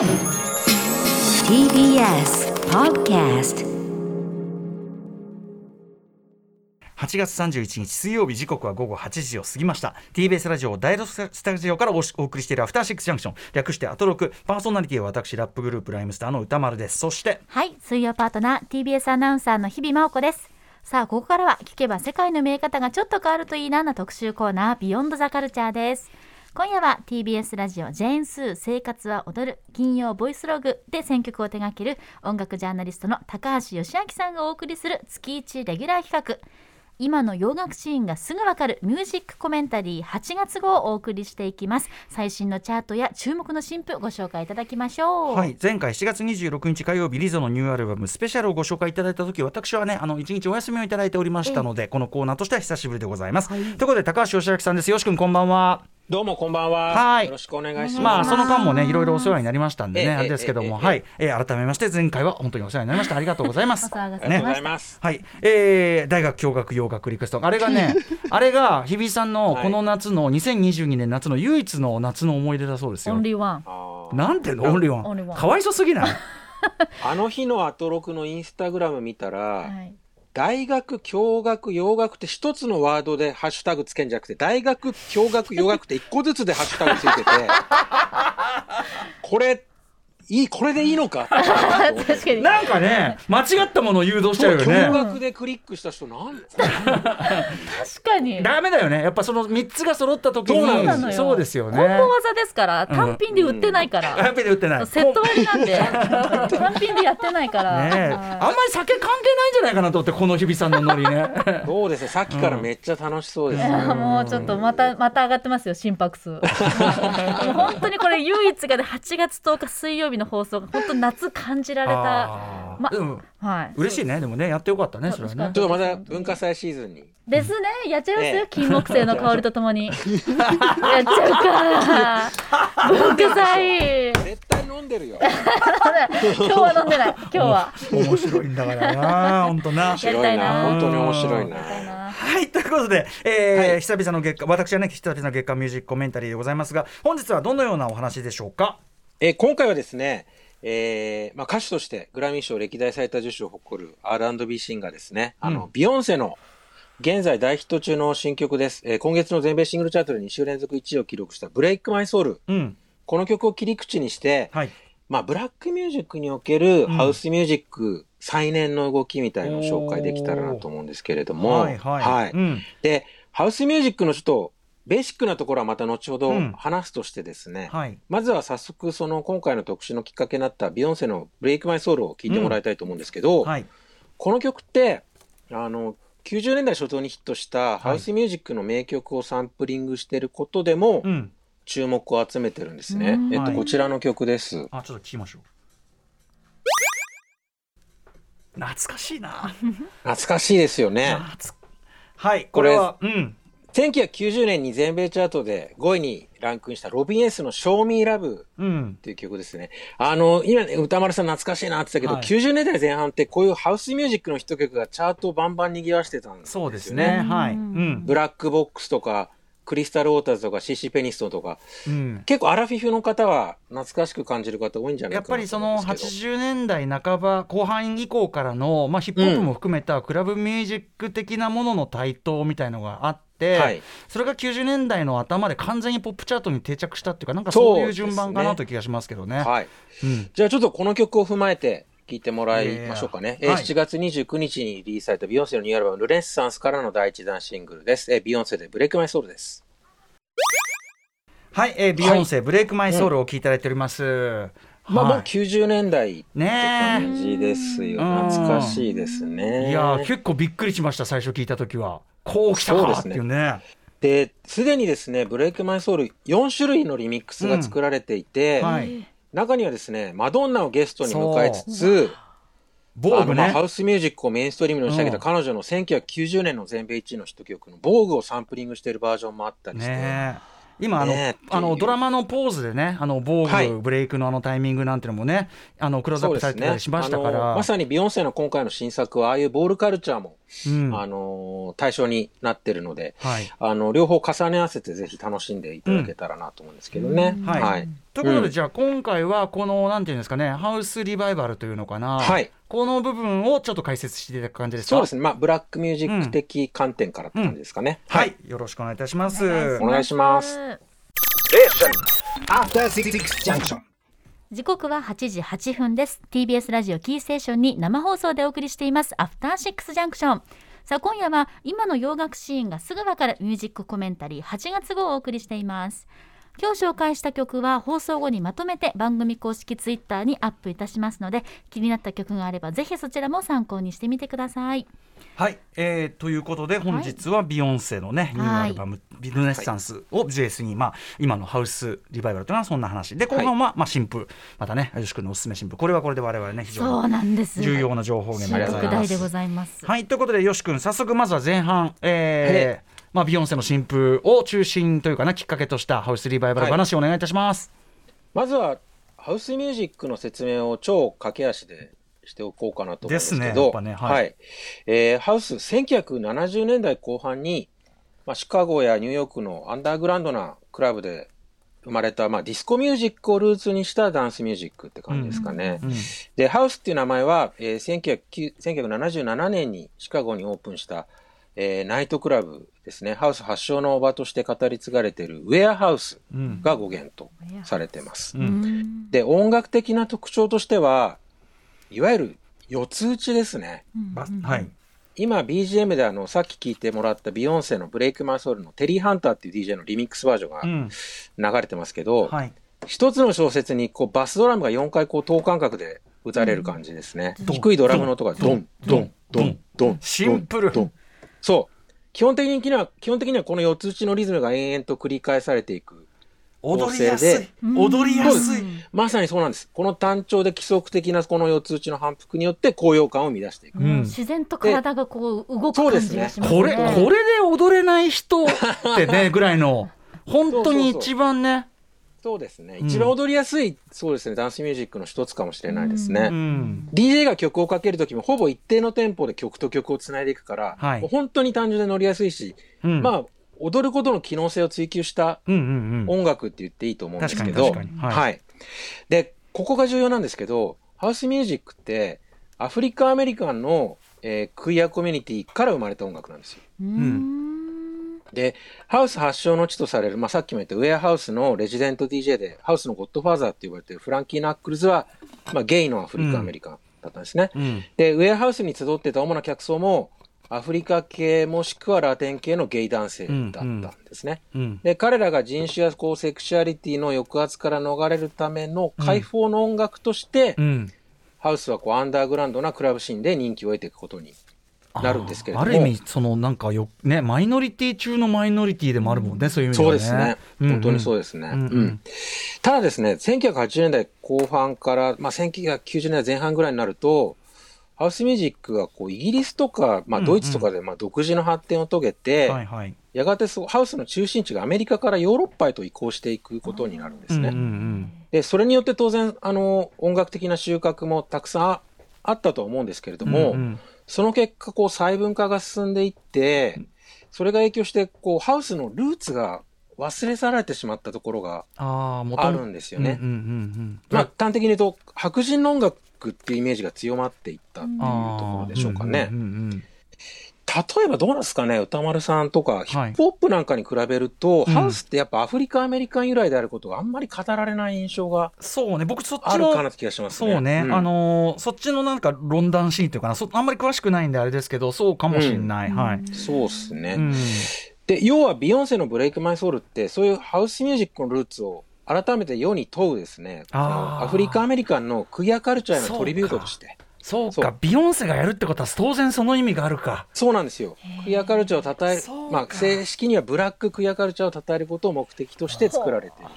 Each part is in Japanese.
TBS Podcast 8月31日水曜日時刻は午後8時を過ぎました TBS ラジオ第6スタジオからおお送りしているアフターシックスジャンクション略してアトロクパーソナリティは私ラップグループライムスターの歌丸ですそしてはい、水曜パートナー TBS アナウンサーの日々真央子です。さあ、ここからは聞けば世界の見え方がちょっと変わるといいなな特集コーナービヨンドザカルチャーです。今夜は TBS ラジオジェーンスー生活は踊る金曜ボイスログで選曲を手掛ける音楽ジャーナリストの高橋義明さんがお送りする月1レギュラー企画。今の洋楽シーンがすぐわかるミュージックコメンタリー8月号をお送りしていきます。最新のチャートや注目の新譜ご紹介いただきましょう。はい、前回7月26日火曜日リゾのニューアルバムスペシャルをご紹介いただいた時私はねあの1日お休みをいただいておりましたので、このコーナーとしては久しぶりでございます、ということで高橋義明さんです。よし君こんばんはどうもこんばんは。はい。よろしくお願いします。まあその間もねいろいろお世話になりましたんでね、ええあれですけども、ええはい、えー改めまして前回は本当にお世話になりました。ありがとうございます。ありがとうございます。はい、えー、大学教学洋楽リクエストあれがねあれが日比さんのこの夏の2022年夏の唯一の夏の思い出だそうですよ。オンリーワン。なんていうのオンリーワン。かわいそすぎない？あの日のアトロクのインスタグラム見たら、はい大学、教学、洋楽って一つのワードでハッシュタグつけんじゃなくて、大学、教学、洋楽って一個ずつでハッシュタグついてて、これ、いい、これでいいのか。確かに。なんかね間違ったものを誘導しちゃうよ驚ね愕でクリックした人なん確かに。ダメだよね。やっぱその3つが揃った時にそうなのよ。そうですよね。コンボ技ですから単品で売ってないから、ハッピーで売ってない。セット割りなんで。単品でやってないから、ねあんまり酒関係ないんじゃないかなと思ってこの日比さんのノリね。そうですね、さっきからめっちゃ楽しそうです。ね。いやもうちょっとまたまた上がってますよ心拍数。もう本当にこれ唯一がね8月10日水曜日の放送が本当夏感じられた。まうん。はい。嬉しいね。でもねやってよかったねそれはね。ちょっとまた文化祭シーズンに。ですね。やっちゃいますよ、ええ。金木犀の香りとともに。やっちゃうか文化祭。絶対飲んでるよ。今日は飲んでない。今日は。面白いんだからな。本当な。やりたいな。本当に面白いな。はいということで、えーはい。久々の月間私はね久々の月間ミュージックコメンタリーでございますが本日はどのようなお話でしょうか？えー今回はですね、えーまあ、歌手としてグラミー賞歴代最多受賞を誇る R&B シンガーですね、あのうんビヨンセの現在大ヒット中の新曲です、えー今月の全米シングルチャートで2週連続1位を記録した「ブレイク・マイ・ソウル。うん」この曲を切り口にして、はい。まあ、ブラックミュージックにおけるハウスミュージック再燃の動きみたいのを紹介できたらなと思うんですけれども、はい。はい、うん。でハウスミュージックのちょっとベーシックなところはまた後ほどうん。話すとしてですね、はい。まずは早速その今回の特集のきっかけになったビヨンセのブレイクマイソウルを聞いてもらいたいと思うんですけど、はい。この曲って、あの、90年代初頭にヒットしたハウスミュージックの名曲をサンプリングしてることでもうん。注目を集めてるんですね。うん。えっと、はい。こちらの曲です。あちょっと聞きましょう。懐かしいな。懐かしいですよね。懐はいこれはうん1990年に全米チャートで5位にランクインしたロビン・エースの Show Me Love うんっていう曲ですね。あの、今ね、歌丸さん懐かしいなって言ったけど、はい90年代前半ってこういうハウスミュージックのヒット曲がチャートをバンバン賑わしてたんですよね。そうですねはいうんブラックボックスとか、クリスタル・ウォーターズとか、シーシー・ペニストンとか、うん。結構アラフィフの方は懐かしく感じる方多いんじゃないやっぱりそのと思うんですけど。80年代半ば後半以降からの、まあ、ヒップホップも含めたクラブミュージック的なものの台頭みたいのがあって、はい。それが90年代の頭で完全にポップチャートに定着したっていうかなんかそういう順番かなという気がしますけどね。はい。うん。じゃあちょっとこの曲を踏まえて聞いてもらいましょうかね。えーいやいやはい7月29日にリリースされたビヨンセのニューアルバム、ルネッサンスからの第一弾シングルです。えービヨンセでブレイクマイソウルです。はい、えービヨンセ、ブレイクマイソウルを聞いていただいております。まあもうはい90年代ってね感じですよ。うん懐かしいですね。いやー結構びっくりしました最初聞いた時はこうきたかっていうね。で、すでにですね、ブレイクマイソウル4種類のリミックスが作られていて、はい、中にはですね、マドンナをゲストに迎えつつ、ボーグね。ハ。ウスミュージックをメインストリームに押し上げたうん。彼女の1990年の全米1位のヒット曲の防具をサンプリングしているバージョンもあったりして、ねえ。今あの、ねあのドラマのポーズでねあの防具、はい。ブレイクのあのタイミングなんてのもねあのクローズアップされてたりしましたかあら、のまさにビヨンセの今回の新作はああいうボールカルチャーも、うん。あの対象になってるので、はい。あの両方重ね合わせてぜひ楽しんでいただけたらなと思うんですけどね。はい。はいということで、うん。じゃあ今回はこのなんていうんですかねハウスリバイバルというのかな、はい。この部分をちょっと解説していただく感じですか？そうですね。まあ、ブラックミュージック的観点からって感じですかね。はい、よろしくお願いいたします。お願いします。After Six Junction. 時刻は8時8分です。TBS ラジオキーステーションに生放送でお送りしています。アフターシックスジャンクションさあ今夜は今の洋楽シーンがすぐわかるミュージックコメンタリー8月号をお送りしています今日紹介した曲は放送後にまとめて番組公式ツイッターにアップいたしますので気になった曲があればぜひそちらも参考にしてみてください。はい、えー、ということで本日はビヨンセのね、ニューアルバム「ビルネッサンス」を JS に、まあ、今のハウスリバイバルというのはそんな話で後半は、まあ、新譜またね吉君のおすすめ新譜これはこれで我々ね非常に重要な情報源でございます。ざいます。はい。ということでよし君早速まずは前半、えーまあ、ビヨンセの新譜を中心というかなきっかけとしたハウスリバイバル話をお願いいたします。まずは、ハウスミュージックの説明を超駆け足でしておこうかなと思うんですけど、はいはい。えーハウス、1970年代後半に、まあ、シカゴやニューヨークのアンダーグラウンドなクラブで生まれた、まあ、ディスコミュージックをルーツにしたダンスミュージックって感じですかね。うんで、ハウスっていう名前は、えー1909 1977年にシカゴにオープンした、えーナイトクラブですね。ハウス発祥の場として語り継がれているウェアハウスうん。が語源とされてます。ううん。んで、音楽的な特徴としては、いわゆる四つ打ちですね。あはい。今 BGM であの、さっき聞いてもらったビヨンセのブレイクマイソウルのテリー・ハンターっていう DJ のリミックスバージョンうん。が流れてますけど、はい。一つの小説にこうバスドラムが4回こう等間隔で打たれる感じですね。ドン。低いドラムの音がドン、ドン、ドン、ドン。シン。プルドンそう。基本的には、基本的にはこの四つ打ちのリズムが延々と繰り返されていく。踊りやすい踊りやすい。まさにそうなんです。この単調で規則的なこの四つ打ちの反復によって高揚感を生み出していく。うん自然と体がこう動く感そうですねじがしますねこれ、これで踊れない人ってね、ぐらいの、本当に一番ね、そうですね。うん。一番踊りやすい、そうですね、ダンスミュージックの一つかもしれないですね。うん、DJ が曲をかけるときもほぼ一定のテンポで曲と曲をつないでいくから、はい。もう本当に単純で乗りやすいし、うん、まあ、踊ることの機能性を追求した音楽って言っていいと思うんですけど、はい。で、ここが重要なんですけど、ハウスミュージックって、アフリカアメリカンの、えークイアコミュニティから生まれた音楽なんですよ。うーんで、ハウス発祥の地とされる、まあ、さっきも言ったウェアハウスのレジデント DJ で、ハウスのゴッドファーザーって呼ばれてるフランキー・ナックルズは、まあ、ゲイのアフリカアメリカンだったんですね。うん。で、ウェアハウスに集ってた主な客層も、アフリカ系もしくはラテン系のゲイ男性だったんですね。うん。で、彼らが人種やこうセクシュアリティの抑圧から逃れるための解放の音楽として、うん、ハウスはこうアンダーグラウンドなクラブシーンで人気を得ていくことになるんですけれども。ある意味そのなんかよねマイノリティ中のマイノリティでもあるもんね、そういう意味ではそうねですね。本当にそうでですね。うんうん。うん。ただですね、1980年代後半から、まあ、1990年代前半ぐらいになると、ハウスミュージックがこうイギリスとか、まあ、うんうん。ドイツとかでまあ独自の発展を遂げて、はいはい。やがてハウスの中心地がアメリカからヨーロッパへと移行していくことになるんですね。うんうんで、それによって当然、あの、音楽的な収穫もたくさんああったとは思うんですけれどうんも、うんうんその結果、こう、細分化が進んでいって、それが影響して、こう、ハウスのルーツが忘れ去られてしまったところがあるんですよね。まあ、端的に言うと、白人の音楽っていうイメージが強まっていったっていうところでしょうかね。うんうんうん例えばどうなんですかね、歌丸さんとか、い。ヒップホップなんかに比べると、うん。ハウスってやっぱアフリカ、アメリカン由来であることがあんまり語られない印象がそうね僕そっちあるかなのって気がしますね。そうね、ん。あのーそっちのなんか論壇シーンというかなそあんまり詳しくないんであれですけどそうかもしれない、はい、そうですね。うん。で、要はビヨンセのブレイクマイソウルって、そういうハウスミュージックのルーツを改めて世に問うですね、アフリカ、アメリカンのクイアカルチャーへのトリビュートとして。そうかそうビヨンセがやるってことは当然その意味があるかそうなんですよ。クイアカルチャーを称えるそう、かまあ、正式にはブラッククイアカルチャーを称えることを目的として作られている。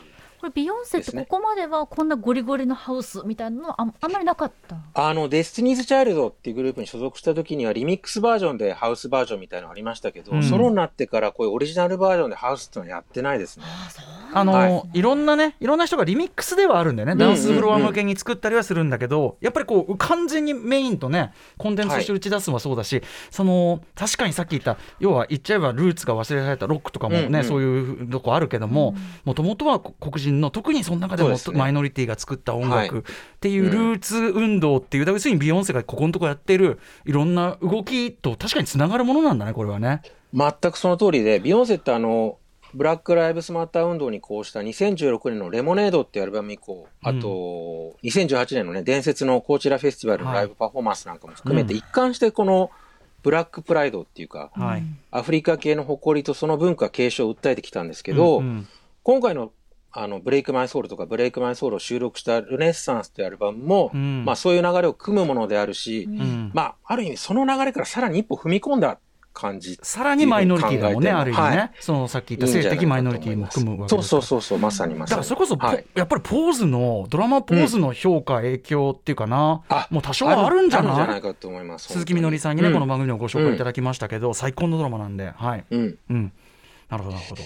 これビヨンセってここまではこんなゴリゴリのハウスみたいなのはあんあんまりなかった？あの、デスティニーズ・チャイルドっていうグループに所属した時には、リミックスバージョンでハウスバージョンみたいなのありましたけど、うん。ソロになってからこういうオリジナルバージョンでハウスっていうのはやってないですね。あの、、はいろんなねいろんな人がリミックスではあるんだよね、ダンスフロア向けに作ったりはするんだけど、やっぱりこう完全にメインとねコンテンツとして打ち出すのはそうだし、その確かにさっき言った要は言っちゃえばルーツが忘れられたロックとかもね、うんうんそういうとこあるけどももともとは黒人人の特にその中でもマイノリティが作った音はい。楽っていうルーツ運動っていう、だから要するにビヨンセがここのとこやってるいろんな動きと確かにつながるものなんだねこれはね。全くその通りで、ビヨンセってあの、ブラック・ライブスマッター運動にこうした2016年のレモネードっていうアルバム以降、あと、2018年のね、伝説のコーチラフェスティバルのライブパフォーマンスなんかも含めて、うん。一貫してこのブラックプライドっていうか、はい。アフリカ系の誇りとその文化継承を訴えてきたんですけど、うんうん。今回のあのブレイクマイソウルとかブレイクマイソウルを収録したルネッサンスというアルバムも、うん。まあそういう流れを組むものであるし、うん。まあある意味その流れからさらに一歩踏み込んだ感じ。さらにマイノリティだもんね、ある意味ね、はい。そのさっき言った性的マイノリティも含むわけそうですそうそうそう、まさにまさに。だからそれこそ、ポはい、やっぱりポーズのドラマポーズの評価、影響っていうかな、あもう多少はあるんじゃあるんじゃなないいかと思います。鈴木みのりさんにね、うこの番組でもご紹介いただきましたけど、最高のドラマなんで、はい、うん。うん、なるほど、なるほど。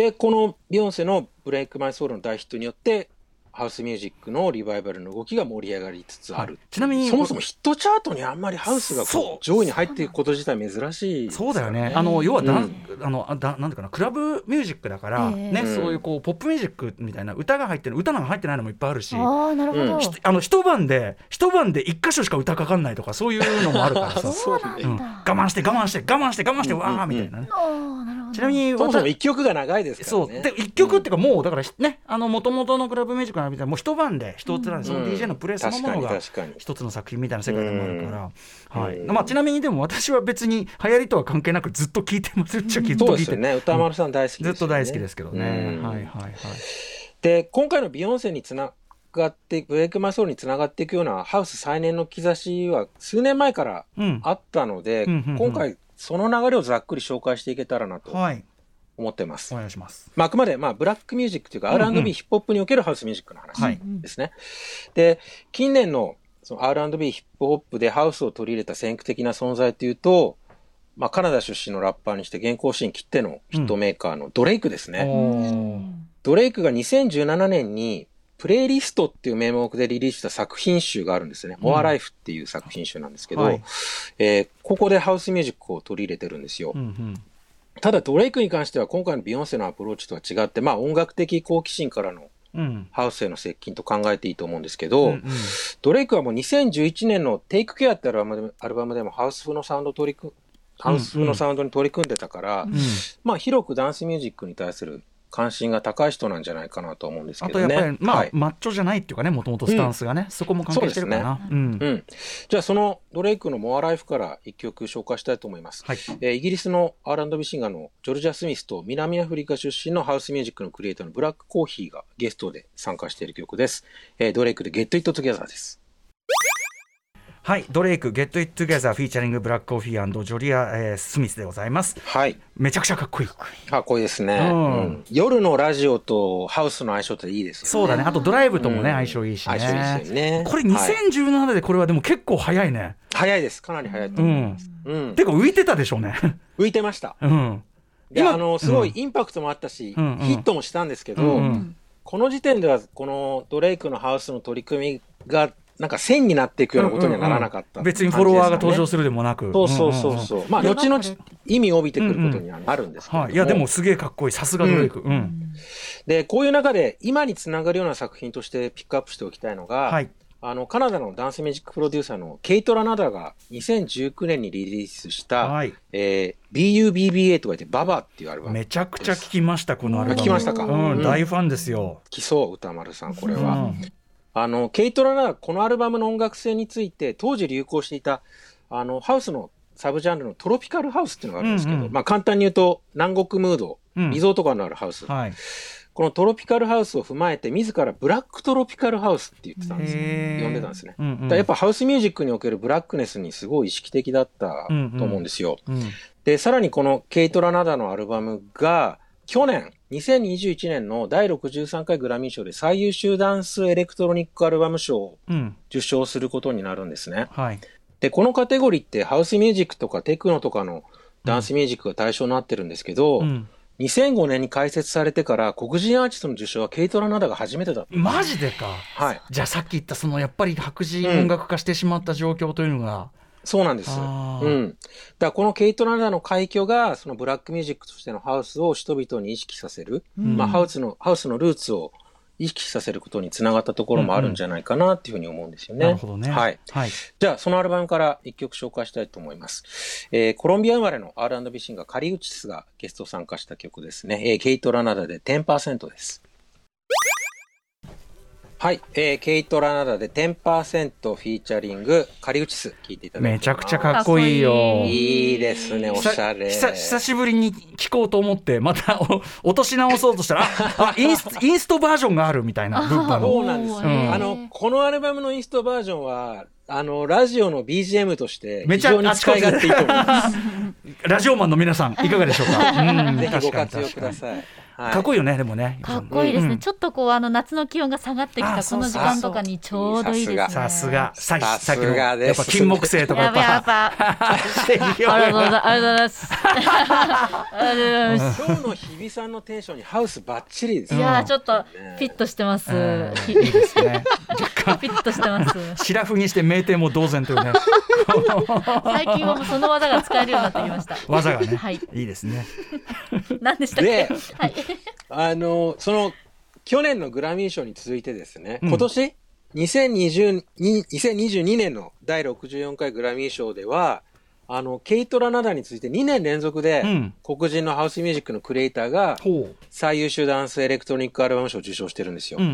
で、このビヨンセのブレイクマイソウルの大ヒットによって、ハウスミュージックのリバイバルの動きが盛り上がりつつある。ちなみに、そもそもヒットチャートにあんまりハウスが上位に入っていくこと自体珍しいですそうだよね、あの要はだ、うんあのあだなんていうかな、クラブミュージックだから、ええ。ね、うん。そういうこうポップミュージックみたいな、歌が入ってる、歌なんか入ってないのもいっぱいあるし。ああなるほど、うん。ひあの一晩で一晩で一箇所しか歌かかんないとかそういうのもあるからさ、そうなんだ、うん、我慢して我慢して我慢して我慢して、わーみたいなね、ああなるほど。ちなみにそもそも私一曲が長いですからね。そう。で一曲っていうかもうだからねあの元々のクラブミュージックのみたいな。もう一晩で一つなんでそのうん DJ のプレイそのものが一つの作品みたいな世界でもあるから、はい。うんまあ、ちなみにでも私は別に流行りとは関係なくずっと聴いてますっちゃずっと聴いてね。歌丸さん大好きですよね、ずっと大好きですけどね、うん。はいはいはい。で、今回のビヨンセにつながって、ブレイクマイソウルにつながっていくようなハウス再燃の兆しは数年前からうん。あったので、今回その流れをざっくり紹介していけたらなと。はい思ってます。お願いしますまあ、あくまで、まあ、ブラックミュージックというか、うんうん R&B、ヒップホップにおけるハウスミュージックの話はいですね。で、近年のその R&B、ヒップホップでハウスを取り入れた先駆的な存在というと、まあ、カナダ出身のラッパーにして現行シーン切ってのヒットメーカーのドレイクですね。おードレイクが2017年に、プレイリストっていう名目でリリースした作品集があるんですね。うん More Life っていう作品集なんですけど、はいえーここでハウスミュージックを取り入れてるんですよ。うんうんただドレイクに関しては今回のビヨンセのアプローチとは違って、まあ音楽的好奇心からのうん。ハウスへの接近と考えていいと思うんですけど、うんうん。ドレイクはもう2011年の Take Care ってアルバムでアルバムでもハウス風のサウンドを取り組ハウス風のサウンドに取り組んでたから、うん。まあ広くダンスミュージックに対する関心が高い人なんじゃないかなと思うんですあとやけどね。っぱりまあ、はいマッチョじゃないっていうかねもともとスタンスがね、そこも関係してるかなう,、んうん。じゃあそのドレイクのモアライフから一曲紹介したいと思います。はいえーイギリスの R&B シンガーのジョルジャ・スミスと南アフリカ出身のハウスミュージックのクリエイターのブラックコーヒーがゲストで参加している曲です。えードレイクで Get It Together です。はい、ドレイク、Get It Together フィーチャリングブラックコーヒージョリア、えースミスでございます。はい。めちゃくちゃかっこいい。かっこいいですね、うんうん夜のラジオとハウスの相性っていいですよね。そうだね、あとドライブともね、うん相性いいしね。相性いいですよね。これはい2017でこれはでも結構早いね。早いです。かなり早いとうん思います。。うん。てか浮いてたでしょうね。浮いてました。うん。で、今あの、すごいインパクトもあったし、うんうんヒットもしたんですけど、うんうんこの時点では、このドレイクのハウスの取り組みが、なんか線になっていくようなことにはならなかった、別にフォロワーが登場すするでもなく。そうそうそんんんうそう。まあ、後々意味を帯びてくることにはなるんですけども、はい、いやでもすげえかっこいい。さすがドレイク、うん。で、こういう中で、今につながるような作品としてピックアップしておきたいのが、はい。あの、カナダのダンスミュージックプロデューサーのケイト・ラナダが2019年にリリースした、はい。えー BUBBA と書いてババっていうアルバム。めちゃくちゃ聞きましたこのアルバム。聞きましたか？うん、うん。大ファンですよ、来そう、歌丸さん、これは。うんあの、ケイト・ラナダ、このアルバムの音楽性について、当時流行していた、あの、ハウスのサブジャンルのトロピカルハウスっていうのがあるんですけど、うんうんまあ簡単に言うと、南国ムード、うんリゾート感のあるハウス。はいこのトロピカルハウスを踏まえて、自らブラックトロピカルハウスって言ってたんですよ。呼んでたんですね。うんうんやっぱハウスミュージックにおけるブラックネスにすごい意識的だったと思うんですよ。うんで、さらにこのケイト・ラナダのアルバムが、去年、2021年の第63回グラミー賞で最優秀ダンスエレクトロニックアルバム賞をうん受賞することになるんですね。はいで、このカテゴリーってハウスミュージックとかテクノとかのダンスミュージックが対象になってるんですけど、うん2005年に開設されてから黒人アーティストの受賞はケイト・ラナダが初めてだった。マジでかはい。じゃあさっき言ったそのやっぱり白人音楽化してしまった状況というのが、そうなんです。うん。だからこのケイト・ラナダの快挙が、そのブラックミュージックとしてのハウスを人々に意識させる。うんまあ、ハウスの、ハウスのルーツを意識させることにつながったところもあるんじゃないかなっていうふうに思うんですよね。なるほどね。はい。はい。じゃあ、そのアルバムから一曲紹介したいと思います。えーコロンビア生まれの R&B シンガー、カリウチスがゲスト参加した曲ですね。えーケイト・ラナダで10%です。はい。えーケイト・ラナダで10%フィーチャリング、カリウチス、聴いていただきます。めちゃくちゃかっこいいよ。いいですね、おしゃれ。久久しぶりに聞こうと思ってまたお 落とし直そうとしたらああインス インストバージョンがあるみたいな そのうなんですよ、うんあの、このアルバムのインストバージョンは、あの、ラジオの BGM として、めちゃ非常に使い勝手いいと思います。ラジオマンの皆さんいかがでしょうか、うん、ぜひご活用ください。はい。かっこいいよねでもね。かっこいいですね、うん。ちょっとこうあの夏の気温が下がってきあたこの時間とかにちょうどいいですね。さすが。さっきのすがです。やっぱ金木犀とかやばいやばい。ありがとうございます。今日の日比さんのテンションにハウスバッチリですいよ。やーちょっとフィットしてます、うん。フいいですね。若干ィットしてます。シラフにして名店も同然というね。最近はもうその技が使えるようになってきました。技がね、はい。いいですね。何でしたっでけはいあの、その、去年のグラミー賞に続いてですね、うん。今年、2020に2022年の第64回グラミー賞では、あの、ケイト・ラナダについて2年連続で、うん。黒人のハウスミュージックのクリエイターが、最優秀ダンスエレクトロニックアルバム賞を受賞してるんですよ。うんう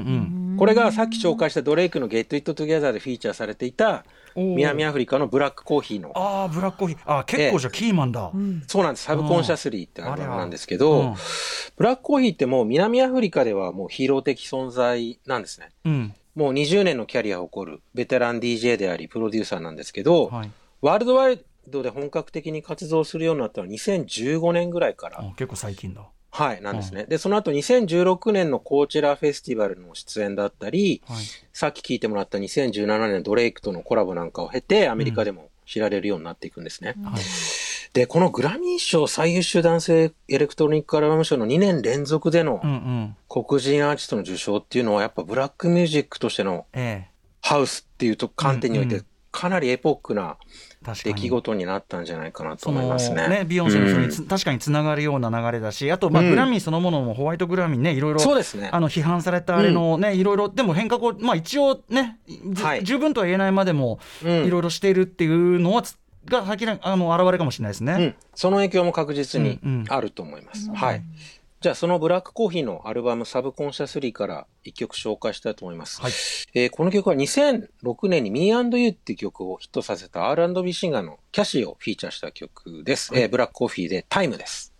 ん。これがさっき紹介したドレイクの Get It Together でフィーチャーされていた南アフリカのブラックコーヒーのああブラックコーヒー。あー結構じゃあキーマンだ、そうなんです。 Subconsciously ってアルバムなんですけど、うん、ブラックコーヒーってもう南アフリカではもうヒーロー的存在なんですね。うん。もう20年のキャリアを誇るベテラン DJ でありプロデューサーなんですけど、はい。ワールドワイドで本格的に活動するようになったのは2015年ぐらいから、あ結構最近だ。はい、なんですね。で、その後2016年のコーチェラフェスティバルの出演だったり、はい。さっき聞いてもらった2017年のドレイクとのコラボなんかを経て、アメリカでも知られるようになっていくんですね。はい。で、このグラミー賞最優秀男性エレクトロニックアルバム賞の2年連続でのうんうん。黒人アーティストの受賞っていうのはやっぱブラックミュージックとしてのえ。ハウスっていうと観点においてうんうんかなりエポックな出来事になったんじゃないかなと思いますね。ねビヨンセのそれにうんつ、確かにつながるような流れだしあとまあうんグラミーそのものもホワイトグラミーねいろいろそうですね。あの批判されたあれのね、いろいろでも変革をまあ一応ね、じはい十分とは言えないまでもうんいろいろしているっていうのはつが先にあの現れかもしれないですね。うん、その影響も確実にうんうんあると思います。はい。じゃあそのブラックコーヒーのアルバムサブコンシャスリーから一曲紹介したいと思います。はいえーこの曲は2006年に Me&You っていう曲をヒットさせた R&B シンガーのキャシーをフィーチャーした曲です。えーブラックコーヒーでタイムです。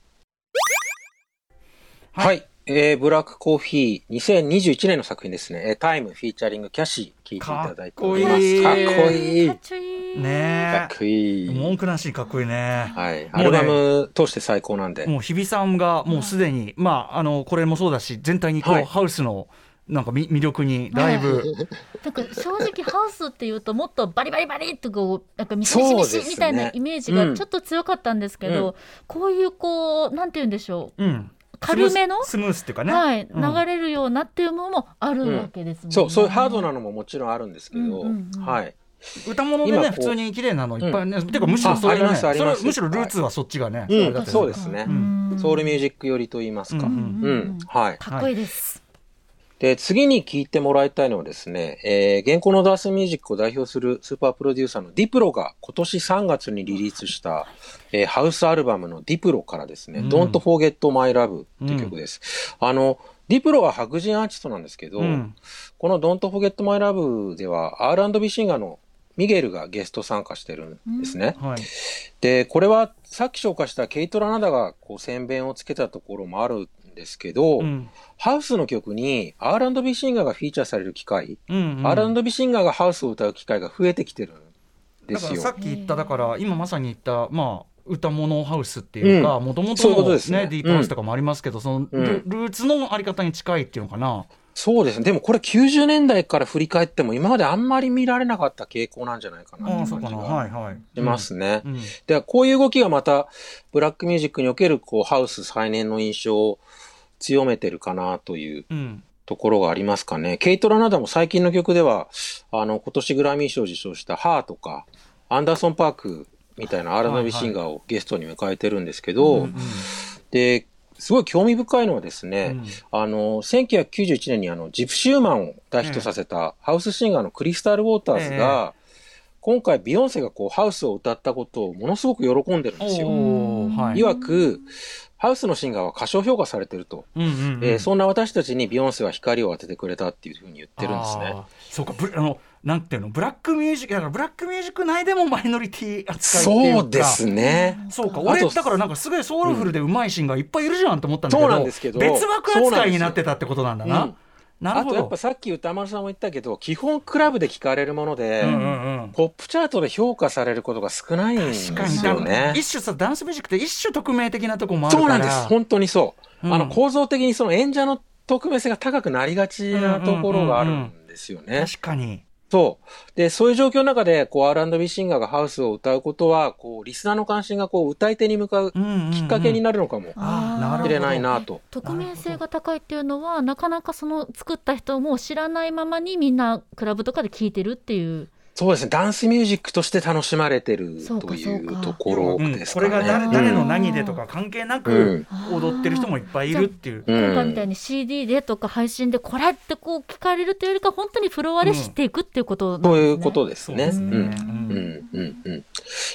はい。えーブラックコーヒー2021年の作品ですね。えータイムフィーチャリングキャシー聴いていただいております。かっここいい。かかっちょいいねっこいえい。文句なしにかっこいいね。はい。ねアルバム通して最高なんで。もう日比さんがもうすでに、まああのこれもそうだし全体にこう、はいハウスのなんかみ魅力にだいぶ、なんか正直ハウスっていうともっとバリバリバリっとこうなんかミシそミシミシみたいなイメージがちょっと強かったんですけど、うんこういうこうなんて言うんでしょうん、軽めの？スムースっていうかう、ね、はい、うん。流れるようなっていうのもあるわけですもんね。そう、そういうハードなのももちろんあるんですけど、うんうんうんはい。歌物でね普通に綺麗なのいっぱいね、ていうかむしろそれがねあありますあります。それむしろルーツはそっちがね、そうですね。ん。ソウルミュージック寄りと言いますか。ううん。ん、はい。かっこいいです。で、次に聴いてもらいたいのはですね、えー、現行のダースミュージックを代表するスーパープロデューサーのディプロが今年3月にリリースした、えーハウスアルバムのディプロからですね、うん。Don't Forget My Love っていう曲です。あの、ディプロは白人アーティストなんですけど、うん。この Don't Forget My Love では R&B シンガーのミゲルがゲスト参加してるんですね。はい。で、これはさっき紹介したケイト・ラナダがこう宣伝をつけたところもあるんですけど、うんハウスの曲に R&B シンガーがフィーチャーされる機会、うんうん R&B シンガーがハウスを歌う機会が増えてきてるんですよだからさ。っき言っただから今まさに言ったまあ歌物ハウスっていうかもともとのねねディープハウスとかもありますけど、そのル,、ーツのあり方に近いっていうのかな。そうですね。でもこれ90年代から振り返っても今まであんまり見られなかった傾向なんじゃないかなって感じがはいはい。しますね。うん。で、こういう動きがまたブラックミュージックにおけるこうハウス再燃の印象を強めてるかなといううん。ところがありますかね。ケイト・ラナダも最近の曲では、あの、今年グラミー賞を受賞したハーとか、アンダーソン・パークみたいな R&B いシンガーをゲストに迎えてるんですけど、うんうんで、すごい興味深いのはですね、うん。あの、1991年にあの、ジプシーマンを大ヒットさせたハウスシンガーのクリスタル・ウォーターズが、今回ビヨンセがこう、ハウスを歌ったことをものすごく喜んでるんですよ。いわく、ハウスのシンガーは過小評価されてると。うんうんうん。えーそんな私たちにビヨンセは光を当ててくれたっていうふうに言ってるんですね。そうかブあのなんていうの？ブラックミュージックだからブラックミュージック内でもマイノリティ扱いっていうか。そうですね。そうか俺だからなんかすごいソウルフルでうまいシンガーいっぱいいるじゃんと思ったんだけど,、そうなんですけど。別枠扱いになってたってことなんだな、あとやっぱさっき歌丸さんも言ったけど、基本クラブで聴かれるもので、うんうんうんポップチャートで評価されることが少ないんです確かによね。一種さダンスミュージックって一種匿名的なとこもあるからそうなんです。本当にそう。うんあの構造的にその演者の匿名性が高くなりがちなところがあるんですよね。確かにそう。で、そういう状況の中で、こう、R&B シンガーがハウスを歌うことは、こう、リスナーの関心が、こう、歌い手に向かうきっかけになるのかもしれないなと。匿名性が高いっていうのはなかなかその作った人も知らないままにみんなクラブとかで聴いてるっていうそうですね。ダンスミュージックとして楽しまれてるといそうところうんですかね。これが誰うん誰の何でとか関係なく踊ってる人もいっぱいいるっていう、うん今回みたいに CD でとか配信でこれってこう聞かれるというよりか本当にフロアで知っていくっていうことなんですね。そういうことですね。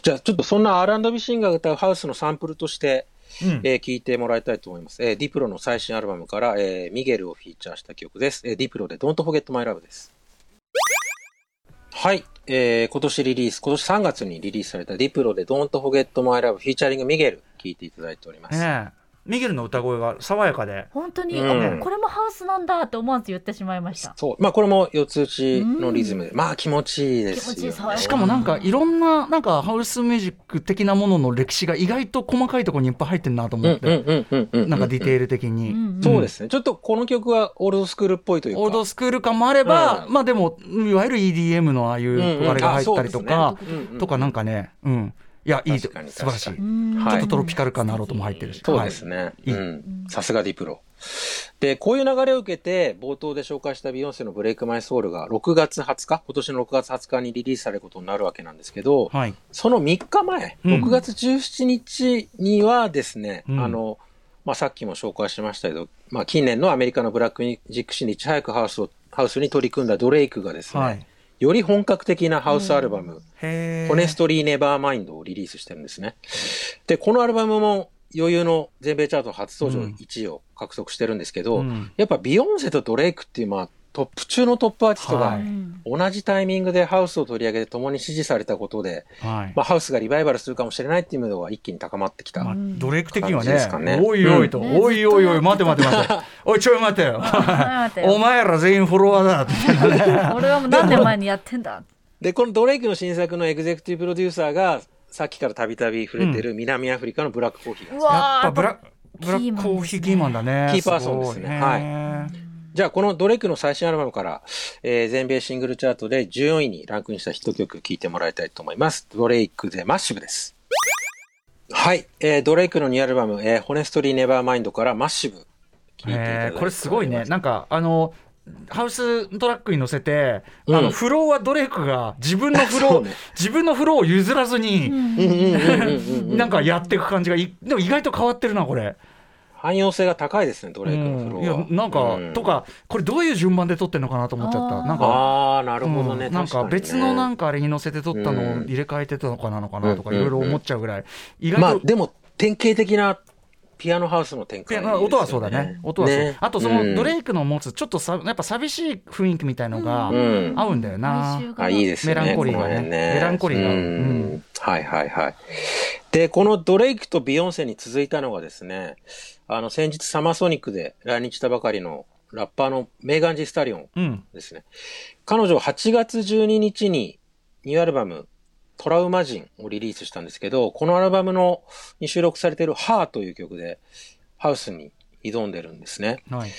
じゃあちょっとそんな R&B シンガーが歌うハウスのサンプルとして、うんえー聞いてもらいたいと思います。えーディプロの最新アルバムから、えーミゲルをフィーチャーした曲です。えーディプロで Don't Forget My Love です。はい。えー今年リリース、今年3月にリリースされたディプロで Don't Forget My Love featuring ミゲル聞いていただいております。ねミゲルの歌声が爽やかで。本当に、うん。あこれもハウスなんだって思わず言ってしまいました。そう。まあこれも四つ打ちのリズムで、まあ気持ちいいですよ、ね。気持ちいい爽やか。しかもなんかいろんななんかハウスミュージック的なものの歴史が意外と細かいところにいっぱい入ってるなと思って、うんうんうんうんうん。なんかディテール的に、うんうんそうですね。ちょっとこの曲はオールドスクールっぽいというか。オールドスクール感もあれば、うん。まあでもいわゆる EDM のああいううんうん。あれが入ったりとか、とかなんかね。うんいやいい確かに素晴らしい、ちょっとトロピカル感のある音も入ってるし、そうですね。さすがディプロ。で、こういう流れを受けて、冒頭で紹介したビヨンセのブレイクマイソウルが6月20日、今年の6月20日にリリースされることになるわけなんですけど、はい。その3日前、うん。6月17日にはですね、うん。あの、まあ、さっきも紹介しましたけど、まあ、近年のアメリカのブラックミュージックシーンにいち早くハウスを、ハウスに取り組んだドレイクがですね、はいより本格的なハウスアルバム、ホネストリー・ネバーマインドをリリースしてるんですね。で、このアルバムも余裕の全米チャート初登場うん。1位を獲得してるんですけど、うん。やっぱビヨンセとドレイクっていう、まあ、トップ中のトップアーティストが同じタイミングでハウスを取り上げて共に支持されたことで、はい。まあ、ハウスがリバイバルするかもしれないっていうムードが一気に高まってきた。まあ、ドレイク的にはねすかね。おいおいと、うん。おいおいおい、ね待て待て待て、おい、ちょい待てよ、お前ら全員フォロワーだ。って、俺はもう何年前にやってんだ。で、このドレイクの新作のエグゼクティブプロデューサーが、さっきからたびたび触れてる南アフリカのブラックコーヒーが、うわーやっぱブラブラックコーヒーキーマンだね、キーパーソンですね。はいじゃあ、このドレイクの最新アルバムから、えー全米シングルチャートで14位にランクインしたヒット曲聴いてもらいたいと思います。ドレイクでマッシブです。はい。えードレイクのニューアルバム、えーホネストリー・ネバーマインドからマッシブ。聴いていえーこれすごいね、なんかあのハウストラックに乗せて、うんあのフローはドレイクが自分のフロー、ね自分のフローを譲らずに、なんかやっていく感じがいでも意外と変わってるなこれ。汎用性が高いですね、ドうレイクのフロん、いーは。やなんか、うん。とかこれどういう順番で撮ってるのかなと思っちゃった。なんかああ、なるほどね。うん。なんか別のなんかあれに乗せて撮ったのをうん。入れ替えてたのかなのかなとかうん。いろいろ思っちゃうぐらい。意まあ、外と、でも、典型的なピアノハウスの展開、いやまあ音はそうだね。音はそう、ね。あとそのドレイイクの持つちょっとさやっぱ寂しい雰囲気みたいのがうん。合うんだよな、哀愁があ、いいですよね。メランコリーがね。この辺メランコリーが。うん。うん。はいはいはい。で、このドレイクとビヨンセに続いたのがですね、あの、先日サマーソニックで来日したばかりのラッパーのメーガン・ジ・スタリオンうんですね。彼女8月12日にニューアルバムトラウマ人をリリースしたんですけど、このアルバムのに収録されているハーという曲でハウスに挑んでるんですね。はい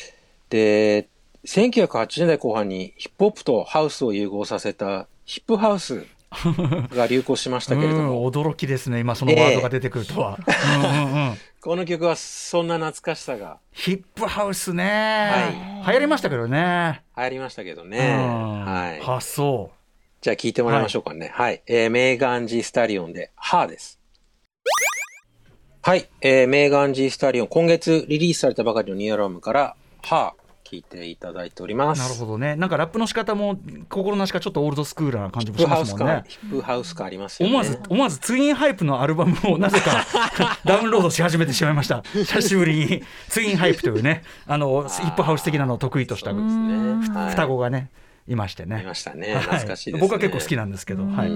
で、1980年代後半にヒップホップとハウスを融合させたヒップハウス が流行しましたけれどうんも、驚きですね今そのワードが出てくるとは、うんうんうん。この曲はそんな懐かしさが。ヒップハウスね、流行りましたけどね、流行りましたけどね。うん。はい。発想。じゃあ聞いてもらいましょうかね。はい。えーメーガン・ジ・スタリオンで、ハーです。はい、えー、メーガン・ジー・スタリオン、今月リリースされたばかりのニューアルバムから、 Her、聞いていただいております。なるほどねなんかラップの仕方も心なしかちょっとオールドスクールな感じもしますもんねヒップハウス感ありますよね。思わず思わずツインハイプのアルバムをなぜか ダウンロードし始めてしまいました久しぶりにツインハイプというねあのヒップハウス的なのを得意としたね。はい双子がねいましてねいましたね。はい懐かしいですね。僕は結構好きなんですけど、はい、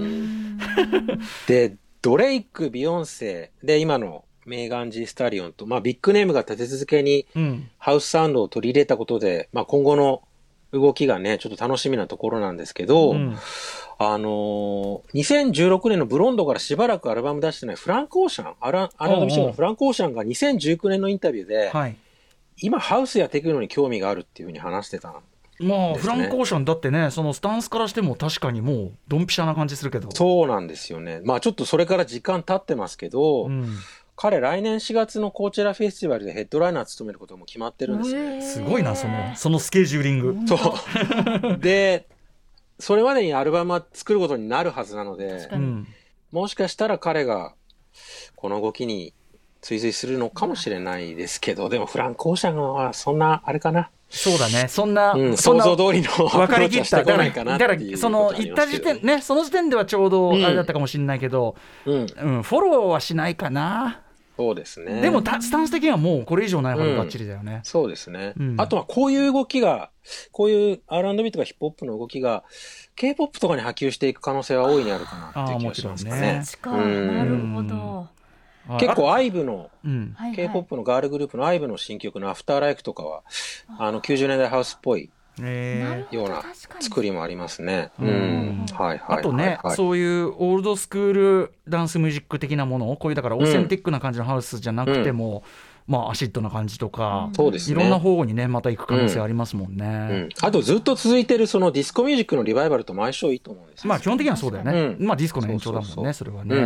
で、ドレイク、ビヨンセ、で、今のメーガン・ジー・スタリオンと、まあ、ビッグネームが立て続けにうん。ハウスサウンドを取り入れたことで、まあ、今後の動きがね、ちょっと楽しみなところなんですけど、うん。あのー2016年のブロンドからしばらくアルバム出してないフランク・オーシャン、アラアランド・ビションのフランク・オーシャンが2019年のインタビューで、はい。今ハウスやテクノに興味があるっていうふうに話してたまあ、フランク・オーシャンだってねそのスタンスからしても確かにもうドンピシャな感じするけど。そうなんですよね。まあちょっとそれから時間経ってますけど、うん、彼来年4月のコーチェラフェスティバルでヘッドライナー務めることも決まってるんです。ね。すごいなそのそのスケジューリング、そう。で、それまでにアルバムは作ることになるはずなのでもしかしたら彼がこの動きに追随するのかもしれないですけど、でもフランク・オーシャンはそんな、あれかな。そうだね。そんな、うん、想像通りのア分かりきってただかこないからなだかっていうらそのことはあり言った時点ねその時点ではちょうどうんあれだったかもしれないけど、うん、うんフォローはしないかな、そうですね。でもたスタンス的にはもうこれ以上ないほどバッチリだよね、そうですね。うん。あとはこういう動きが、こういう R&B とかヒップホップの動きが、K-POP とかに波及していく可能性は大いにあるかなっていう気がしますかね。なるほど、あ結構あ IVE の、K-POP のガールグループの IVE の新曲の After Like とかは、あの90年代ハウスっぽいような作りもありますね。あとね、はいそういうオールドスクールダンスミュージック的なものこういうだからオーセンティックな感じのハウスじゃなくても、まあアシッドな感じとか、そうですね。いろんな方にねまた行く可能性ありますもんね、うん。あとずっと続いてるそのディスコミュージックのリバイバルとも相性いいと思うんです。よ。まあ基本的にはそうだよね、うん。まあディスコの延長だもんねそうそうそれはうん。ね、い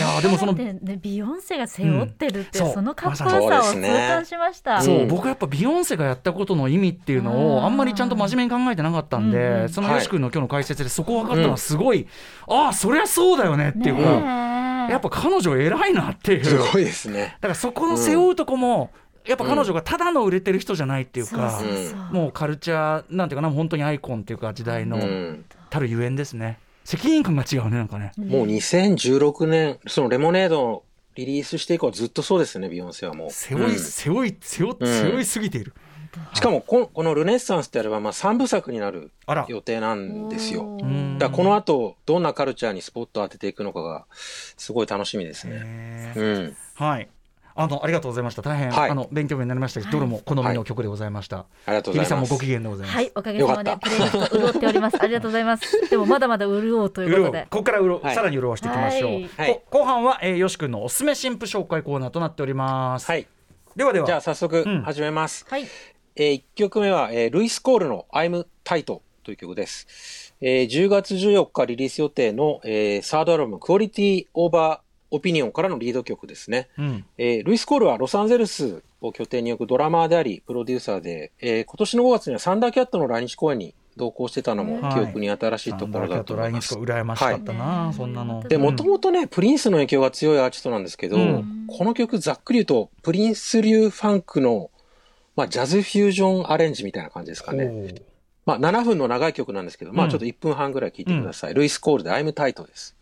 やーでもそのビヨンセが背負ってるって、うん。そうそのかっこよさを痛感しました。そう、うん僕やっぱビヨンセがやったことの意味っていうのをあんまりちゃんと真面目に考えてなかったんで、うんうん。そのはい。よし君の今日の解説でそこ分かったのはすごい、ああそりゃそうだよねっていう。か、やっぱ彼女偉いなっていう。すごいですね。だからそこの背負うとこも、やっぱ彼女がただの売れてる人じゃないっていうか、もうカルチャーなんていうかな本当にアイコンっていうか時代のうん。たるゆえんですね。責任感が違うねなんかね、もう2016年、そのレモネードをリリースして以降はずっとそうですね、ビヨンセはもう。背負い、うん。背負い背負背負いすぎている、しかもこの、このルネッサンスってアルバムは3部作になるあら。予定なんですよ。うんだからこの後、どんなカルチャーにスポットを当てていくのかが、すごい楽しみですね。うん。はいあのありがとうございました。大変、はい。あの勉強になりました。し、どれも好みの曲でございました、ありがとうございます。もご機嫌でございます、はい、おかげさまでプレイリスト潤っております。ありがとうございます。でもまだまだ潤うということで。ここから潤う、はい。さらに潤わしていきましょう、はい。後半は、えー、よし君のおすすめ新婦紹介コーナーとなっております、はい。ではでは。じゃあ早速うん。始めます。はい。えー、1曲目は、えールイス・コールの I'm Tight という曲です。えー10月14日リリース予定の、えーサードアルバム Quality Over Opinion からのリード曲ですね。うんえールイス・コールはロサンゼルスを拠点に置くドラマーであり、プロデューサーで、えー今年の5月にはサンダーキャットの来日公演に同行してたのもはい記憶に新しいところだと思います。サンダーキャット来日羨ましかったな、はいそんなので、もともとね、プリンスの影響が強いアーティストなんですけど、うんこの曲ざっくり言うと、プリンス流ファンクの、まあ、ジャズフュージョンアレンジみたいな感じですかね。まあ、7分の長い曲なんですけど、まあ、うんちょっと1分半ぐらい聴いてください。ルイス・コールで I'm Tight です。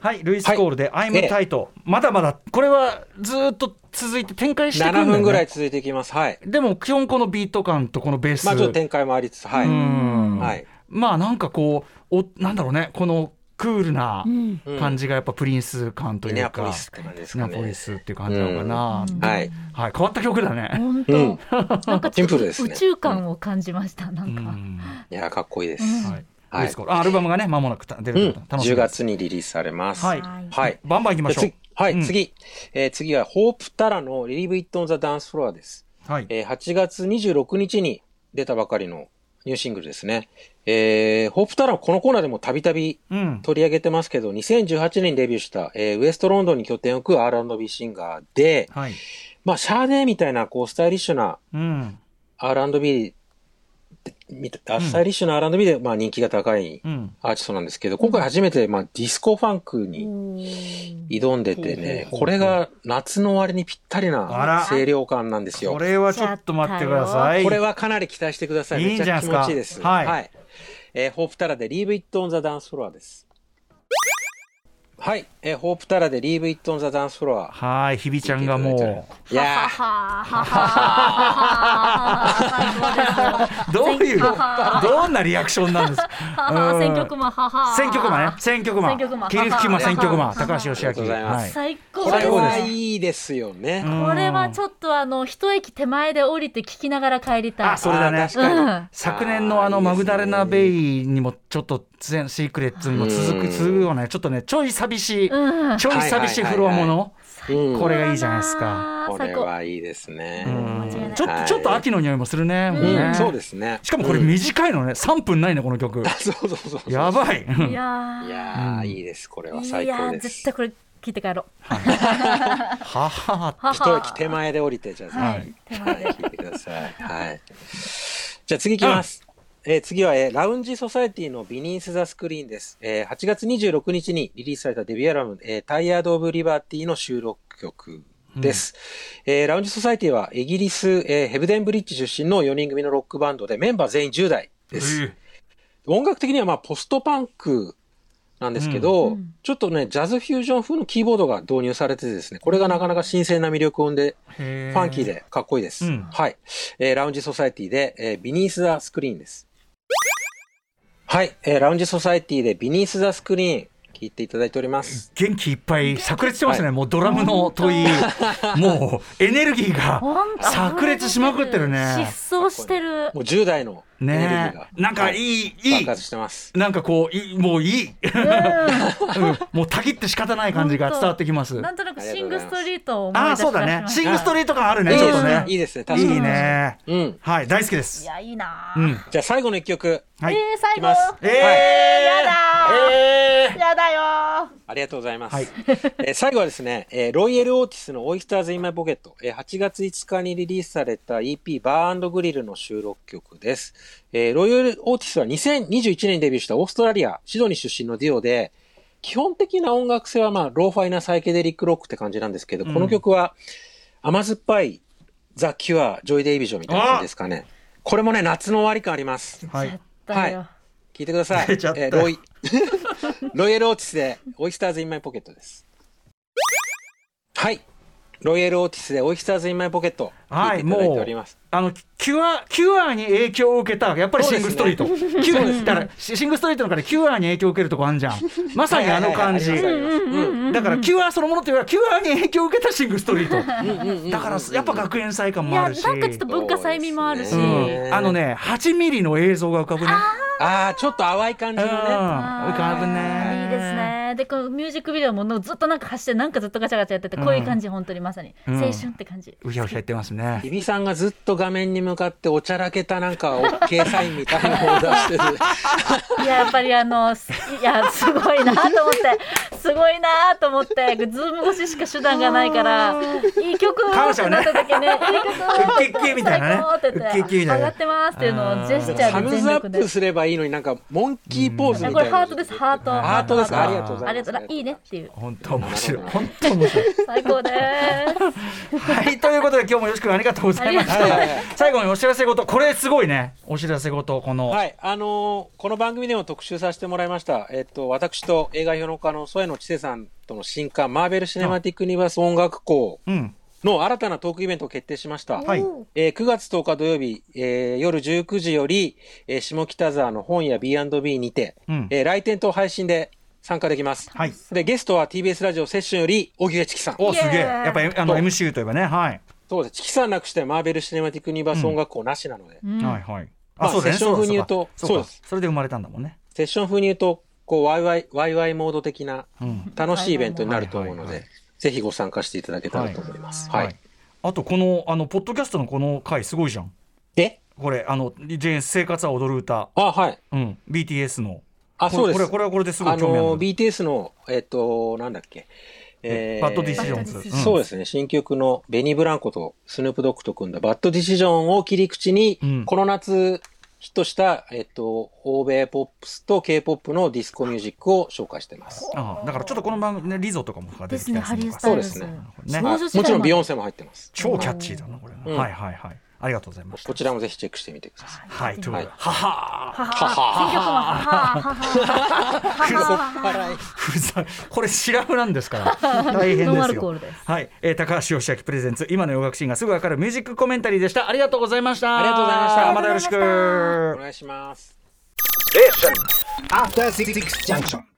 はい、ルイス・コールで「I'm ええ Tight」まだまだこれはずーっと続いて展開していくんだよ、7ね、分ぐらい続いていきます。はい。でも基本このビート感とこのベースまあ、ちょっと展開もありつつ、はい。うんはい。まあなんかこうおなんだろうねこのクールなうん。うん感じがやっぱプリンス感とミネアポいうか、リスって感じですミネアポリかね。スっていう感じなのかな、うんはい。はい変わった曲だね、本当。うん。なんかシンプルですね宇宙感を感じました。なうんか。いや、かっこいいです。うんはいはい。ルイスコールあアルバムがね間もなくた出うんること楽しみ10です、月にリリースされます。はい、はい。はい。バンバンいきましょう。はい、うん。次。えー次は、ホープタラの Leave It on the Dance Floor です。はい、えー8月26日に出たばかりのニューシングルですね。えーホープタラはこのコーナーでもたびたびうん。取り上げてますけど、2018年にデビューした、えーウエストロンドンに拠点を置く R&B シンガーで、はい。まあ、シャーデーみたいな、こう、スタイリッシュなうん。R&B スタイリッシュな R&B で、まあ、人気が高いうん。アーティストなんですけど、今回初めて、まあ、ディスコファンクに挑んでてね、これが夏の終わりにぴったりな清涼感なんですよ。これはちょっと待ってください。これはかなり期待してください。めちゃ気持ちいいです。はい。えーホープタラで Leave It on the Dance Floor です。はい。えーホープタラで Leave It on the Dance Floor。はい日比ちゃんがもういやー、はははどういうははどんなリアクションなんですか選曲マはは選曲マね選曲マ選曲マ切り吹きマ選曲マはは高橋義明最高これですはいいですよね。うんこれはちょっとあの一駅手前で降りて聞きながら帰りたいあそれだね昨年のあのマグダレナ・ベイにもちょっと全シークレットにも続くうん続くようなちょっとねちょい寂しいうん。ちょい寂しいフロアものうん。これがいいじゃないですか。これはいいですね。ちょっとはい。ちょっと秋の匂いもするねそうですね。しかもこれうん。短いのね。3分ないねこの曲。そうそうそうそう。やばい。いやー。いやー、いいです。これはい最高です。絶対これ聞いて帰ろうはは。はは一駅手前で降りて、じゃあ、ははい。い。手前で。聞いてください。はい。じゃあ次行きます。えー次は、えーラウンジソサエティのビニース・ザ・スクリーンです。えー8月26日にリリースされたデビューアルバム、えータイヤード・オブ・リバーティの収録曲です。えーラウンジソサエティはイギリス、えーヘブデンブリッジ出身の4人組のロックバンドでメンバー全員10代です。え音楽的にはまあポストパンクなんですけど、うんちょっとね、ジャズフュージョン風のキーボードが導入されてですね、これがなかなか新鮮な魅力を生んで、へファンキーでかっこいいです。うんはい。えーラウンジソサエティで、えービニース・ザ・スクリーンです。はい。えーラウンジソサエティでビニース・ザ・スクリーン、聞いていただいております。元気いっぱい炸裂してますね、もうドラムの問い。もうエネルギーがほんと炸裂しまくってるね。疾走してる。もう10代のエネルギーねが。なんかい。い、いい爆発してます。なんかこういいもういい、うん。もうたぎって仕方ない感じが伝わってきます。なんとなくシングストリートを思いあ出しあそうだね。シングストリート感あるねいいですちょっとね。いいですね。確いかに。いね。うん。はい大好きです。いやいいなーうん。じゃあ最後の一曲。はい。えー、最後。いきます。えー、やだー。えー やだよありがとうございます。はい えー最後はですね、えーロイヤル・オーティスの Oysters in My Pocket、えー8月5日にリリースされた EP Bar & Grill の収録曲です。えーロイヤル・オーティスは2021年にデビューしたオーストラリア、シドニー出身のデュオで、基本的な音楽性はまあ、ローファイなサイケデリックロックって感じなんですけど、うんこの曲は甘酸っぱいザ・キュア、ジョイ・デイビジョンみたいな感じですかね。これもね、夏の終わり感あります。はいだよ、聞いてください。出ちゃったえーロイ、ロイヤルオーティスで、 Oysters in My Pocket です。はい。ロイヤルオーティスで、 Oysters in My Pocket。はい聞いあのキュアキュアに影響を受けたやっぱりシングストリート、キュアだからシングストリートの中でキュアに影響を受けるとこあるじゃん。まさにあの感じ。だからキュアそのものというよりはキュアに影響を受けたシングストリート。うんうんうんだからやっぱ学園祭感いやなんもあるしかちょっと文化祭味もあるし、そうん、あのね8ミリの映像が浮かぶね。ああ、ちょっと淡い感じうん。のね。浮かぶね。いいですね。でこのミュージックビデオもずっとなんか走ってなんかずっとガチャガチャやってて、こういう感じ本当にまさに、うん。青春って感じ。うひゃうひゃ言ってますね。日比さんがずっと画面に向かっておちゃらけたなんか OK サインみたいなのを出してる。いややっぱりあのすいやすごいなと思って。すごいなと思って。ズーム越ししか手段がないからいい曲っなった時ね いい曲ウッみたいな。ね上がってますっていうのをジェスチャーでサムズア全力でップすればいいのになんかモンキーポーズみたいな。これハートです。ハート。ハートです。かあありがとうござあいます。りがとういいねっていう。本当面白い。本当面白い。最高です。はいということで今日もよろしくありがとうございましありがとうた 最後にお知らせ事これすごいね。お知らせ事この、はい、あのーこの番組でも特集させてもらいました。えっと、私と映画評論家の添野千世さんとの新刊、マーベル・シネマティック・ユニバース音楽校うん。の新たなトークイベントを決定しました。はい。えー9月10日土曜日、えー夜19時より、えー下北沢の本屋 B&B にて、うん。えー来店と配信で参加できます。はい。で、ゲストは TBS ラジオセッションより、荻上チキさん。おすげえ。やっぱりあの MC といえばね。はい、そうです。チキさんなくしてマーベル・シネマティック・ユニバース音楽校なしなので、うん。はいはい。まあそうだね。セッション風に言うとそうか。そうです。それで生まれたんだもんね。セッション風に言うと、こう、ワイワイ、ワイワイモード的なうん。楽しいイベントになると思うのはいはいはで、ぜひご参加していただけたらと思います。はい。あとこのあのポッドキャストのこの回すごいじゃん。で、これあのジェーン生活は踊る歌。あ、はい。うん。BTS の。あ、そうです。これこれはこれですごいあの、興味ある。の BTS の、えっと、なんだっけ。えーバッドディシジョンズ。そうですね。新曲のベニー・ブランコとスヌープ・ドッグと組んだバッドディシジョンを切り口に、うん。この夏ヒットした、えっと、欧米ポップスと K-POP のディスコミュージックを紹介してます。ああだからちょっとこの番組ねリゾとかも出てきですねハたりするのかリースタイルズそうですね。ねもちろんビヨンセセも入ってます。超キャッチーだなこれ、うん。はいはいはいありがとうございました。こちらもぜひチェックしてみてください。はいということで、はい。はは。はは。は選曲もは。はは。はは。ふざこれシラフなんですから。大変ですよ。はい、えー、高橋義明プレゼンツ。今の洋楽シーンがすぐわかるミュージックコメンタリーでした。ありがとうございました。ありがとうございました。またよろしありがとうございまくお願いします。After Six Junction.